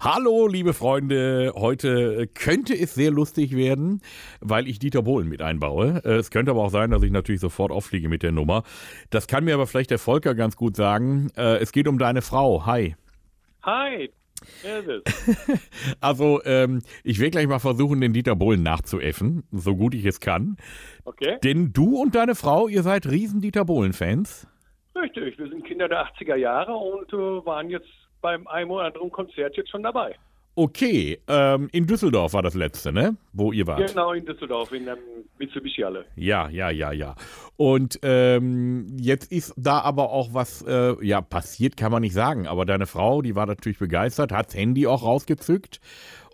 Hallo, liebe Freunde. Heute könnte es sehr lustig werden, weil ich Dieter Bohlen mit einbaue. Äh, es könnte aber auch sein, dass ich natürlich sofort auffliege mit der Nummer. Das kann mir aber vielleicht der Volker ganz gut sagen. Äh, es geht um deine Frau. Hi. Hi. Also, ähm, ich werde gleich mal versuchen, den Dieter Bohlen nachzuäffen, so gut ich es kann. Okay. Denn du und deine Frau, ihr seid riesen Dieter Bohlen-Fans. Richtig, wir sind Kinder der 80er Jahre und äh, waren jetzt beim einem oder anderen Konzert jetzt schon dabei. Okay, ähm, in Düsseldorf war das letzte, ne? Wo ihr wart. Genau, in Düsseldorf, in der Mitsubishi Halle. Ja, ja, ja, ja. Und ähm, jetzt ist da aber auch was, äh, ja, passiert kann man nicht sagen, aber deine Frau, die war natürlich begeistert, hat das Handy auch rausgezückt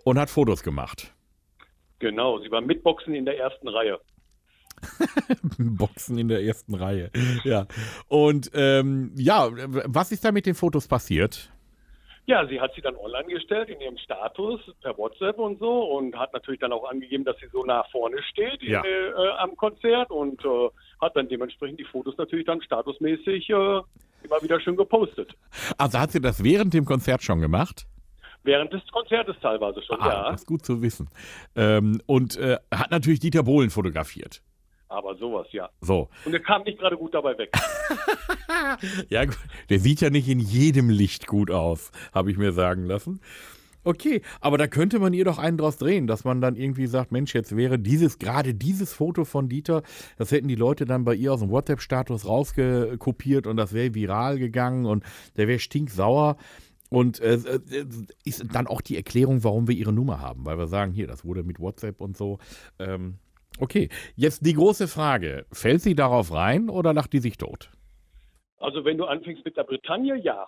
und hat Fotos gemacht. Genau, sie war mitboxen in der ersten Reihe. Boxen in der ersten Reihe. Ja. Und ähm, ja, was ist da mit den Fotos passiert? Ja, sie hat sie dann online gestellt in ihrem Status per WhatsApp und so und hat natürlich dann auch angegeben, dass sie so nah vorne steht Ja. in, äh, am Konzert und äh, hat dann dementsprechend die Fotos natürlich dann statusmäßig äh, immer wieder schön gepostet. Also hat sie das während dem Konzert schon gemacht? Während des Konzertes teilweise schon, Ah, ja. das ist gut zu wissen. Ähm, und äh, hat natürlich Dieter Bohlen fotografiert. Aber sowas, ja. So. Und er kam nicht gerade gut dabei weg. Ja, gut. der sieht ja nicht in jedem Licht gut aus, habe ich mir sagen lassen. Okay, aber da könnte man ihr doch einen draus drehen, dass man dann irgendwie sagt, Mensch, jetzt wäre dieses, gerade dieses Foto von Dieter, das hätten die Leute dann bei ihr aus dem WhatsApp-Status rausgekopiert und das wäre viral gegangen und der wäre stinksauer. Und äh, äh, ist dann auch die Erklärung, warum wir ihre Nummer haben, weil wir sagen, hier, das wurde mit WhatsApp und so. Ähm, okay, jetzt die große Frage, fällt sie darauf rein oder lacht die sich tot? Also wenn du anfängst mit der Bretagne, ja.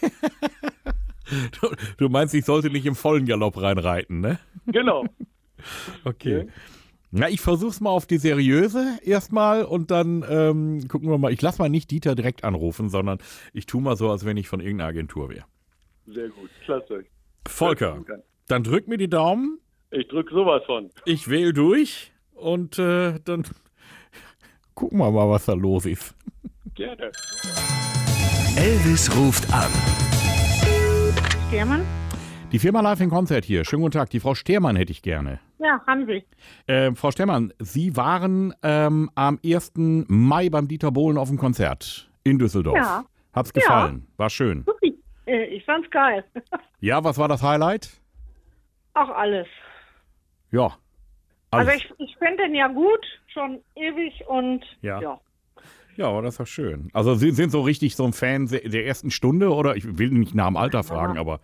Du, du meinst, ich sollte nicht im vollen Galopp reinreiten, ne? Genau. Okay. Na, ich versuch's mal auf die seriöse erstmal und dann ähm, gucken wir mal. Ich lass mal nicht Dieter direkt anrufen, sondern ich tu mal so, als wenn ich von irgendeiner Agentur wäre. Sehr gut. Klasse. Volker, dann drück mir die Daumen, Ich drück sowas von. ich wähle durch und äh, dann gucken wir mal, was da los ist. Gerne. Elvis ruft an. Stermann? Die Firma Live in Konzert hier. Schönen guten Tag. Die Frau Stermann hätte ich gerne. Ja, haben Sie. Ähm, Frau Stermann, Sie waren ähm, am 1. Mai beim Dieter Bohlen auf dem Konzert in Düsseldorf. Ja. Hat's gefallen? War schön. Äh, Ich fand's geil. Ja, was war das Highlight? Auch alles. Ja. Also Alles. ich, ich finde den ja gut, schon ewig und Ja. ja. ja, aber das war schön. Also Sie sind so richtig so ein Fan der ersten Stunde oder ich will nicht nach dem Alter fragen, aber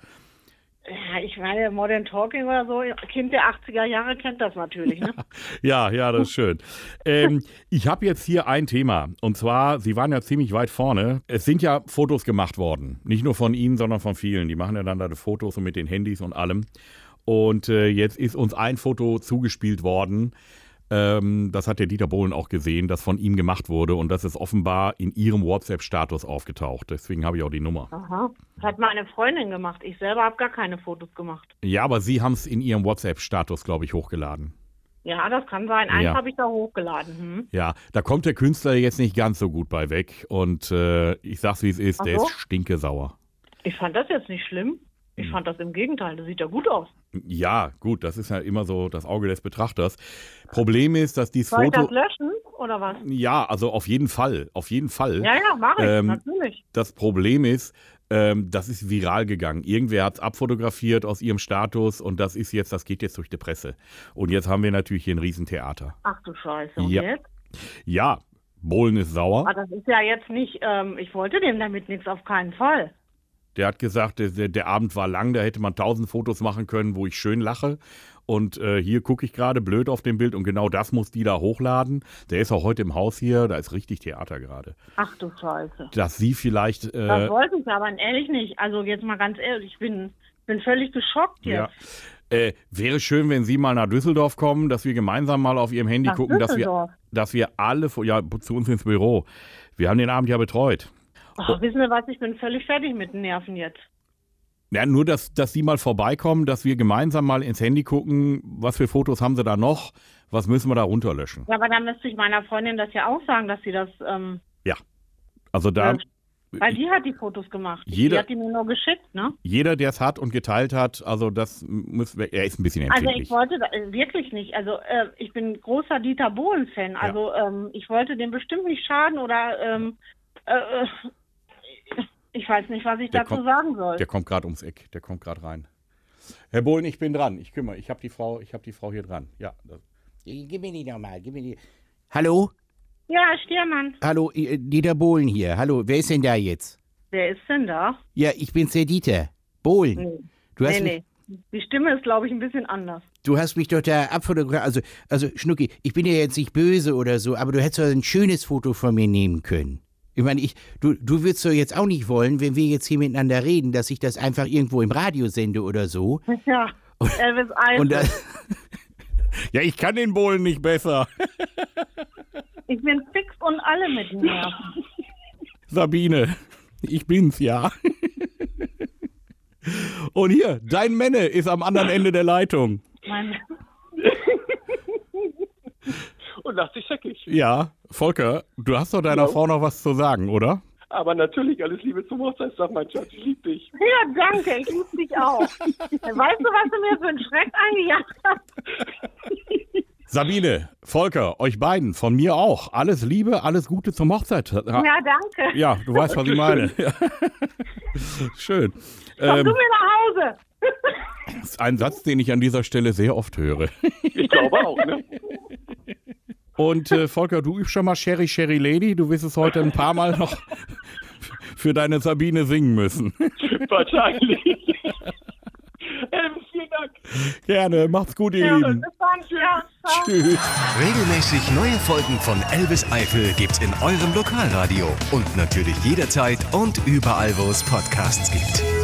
Ja, Ich meine, Modern Talking oder so, Kind der 80er Jahre kennt das natürlich, ne? ja, ja, das ist schön. ähm, ich habe jetzt hier ein Thema und zwar, Sie waren ja ziemlich weit vorne. Es sind ja Fotos gemacht worden, nicht nur von Ihnen, sondern von vielen. Die machen ja dann da die Fotos und mit den Handys und allem. Und äh, jetzt ist uns ein Foto zugespielt worden. Ähm, das hat der Dieter Bohlen auch gesehen, das von ihm gemacht wurde und das ist offenbar in Ihrem WhatsApp-Status aufgetaucht. Deswegen habe ich auch die Nummer. Aha. Hat meine Freundin gemacht. Ich selber habe gar keine Fotos gemacht. Ja, aber Sie haben es in Ihrem WhatsApp-Status, glaube ich, hochgeladen. Ja, das kann sein. Eins Ja. habe ich da hochgeladen. Hm? Ja, da kommt der Künstler jetzt nicht ganz so gut bei weg. Und äh, ich sag's wie es ist, Ach der so? ist stinkesauer. Ich fand das jetzt nicht schlimm. Hm. Ich fand das im Gegenteil. Das sieht ja gut aus. Ja, gut, das ist ja immer so das Auge des Betrachters. Problem ist, dass dieses Soll ich Foto. das löschen oder was? Ja, also auf jeden Fall. Auf jeden Fall. Ja, ja, mache ich. Ähm, natürlich. Das Problem ist, ähm, das ist viral gegangen. Irgendwer hat es abfotografiert aus ihrem Status und das ist jetzt, das geht jetzt durch die Presse. Und jetzt haben wir natürlich hier ein Riesentheater. Ach du Scheiße. Und ja. jetzt? Ja, Bohlen ist sauer. Ah, das ist ja jetzt nicht, ähm, ich wollte dem damit nichts, auf keinen Fall. Der hat gesagt, der, der, Abend war lang, da hätte man tausend Fotos machen können, wo ich schön lache. Und äh, hier gucke ich gerade blöd auf dem Bild und genau das muss die da hochladen. Der ist auch heute im Haus hier, da ist richtig Theater gerade. Ach du Scheiße. Dass sie vielleicht. Das Äh, wollte ich aber ehrlich nicht. Also jetzt mal ganz ehrlich, ich bin, bin völlig geschockt ja. jetzt. Äh, wäre schön, wenn Sie mal nach Düsseldorf kommen, dass wir gemeinsam mal auf Ihrem Handy Nach gucken, dass wir, dass wir alle, ja, zu uns ins Büro. Wir haben den Abend ja betreut. Ach, wissen Sie was, ich bin völlig fertig mit den Nerven jetzt. Ja, nur, dass, dass Sie mal vorbeikommen, dass wir gemeinsam mal ins Handy gucken, was für Fotos haben Sie da noch, was müssen wir da runterlöschen. Ja, aber dann müsste ich meiner Freundin das ja auch sagen, dass sie das, ähm, Ja. Also da Ja. Weil die hat die Fotos gemacht. Jeder- Die hat die mir nur geschickt, ne? Jeder, der es hat und geteilt hat, also das muss, er ist ein bisschen Also empfindlich. ich wollte äh, wirklich nicht. Also äh, ich bin großer Dieter Bohlen-Fan. Also ähm, ich wollte dem bestimmt nicht schaden oder ähm, äh, äh, ich weiß nicht, was ich Der dazu kommt- sagen soll. Der kommt gerade ums Eck, der kommt gerade rein. Herr Bohlen, ich bin dran. Ich kümmere. Ich habe die Frau, ich habe die Frau hier dran. Ja. das- Gib mir die nochmal, gib mir die. Hallo? Ja, Stiermann, Hallo, äh, Dieter Bohlen hier. Hallo, wer ist denn da jetzt? wer ist denn da? Ja, ich bin's der Dieter. Bohlen. Nee, Du hast, nee, nee. Die Stimme ist, glaube ich, ein bisschen anders. Mich, du hast mich doch da abfotografiert. Also, also, Schnucki, ich bin ja jetzt nicht böse oder so, aber du hättest doch ein schönes Foto von mir nehmen können. Ich meine, ich, du, du würdest doch jetzt auch nicht wollen, wenn wir jetzt hier miteinander reden, dass ich das einfach irgendwo im Radio sende oder so. Ja, Elvis. Und da, Ja, ich kann den Bohlen nicht besser. ich bin fix und alle mit mir. Sabine, ich bin's, ja. Und hier, dein Männe ist am anderen Ende der Leitung. Mein, Und lacht sich scheckig. Ja, Volker, du hast doch deiner Frau noch was zu sagen, oder? Aber natürlich, alles Liebe zum Hochzeitstag, mein Schatz. Ich liebe dich. ja, danke, ich liebe dich auch. Weißt du, was du mir für einen Schreck eingejagt hast? Sabine, Volker, euch beiden, von mir auch. Alles Liebe, alles Gute zum Hochzeit. Ja, danke. Ja, du weißt, was ich meine. Ja. Schön. Komm Ähm, du mir nach Hause. das ist ein Satz, den ich an dieser Stelle sehr oft höre. Ich glaube auch, ne? Und äh, Volker, du übst schon mal Sherry Sherry Lady. Du wirst es heute ein paar Mal noch für deine Sabine singen müssen. Wahrscheinlich. Elvis, vielen Dank. Gerne, macht's gut, ihr Ja, Lieben. Ja. Tschüss. Regelmäßig neue Folgen von Elvis Eifel gibt's in eurem Lokalradio und natürlich jederzeit und überall, wo es Podcasts gibt.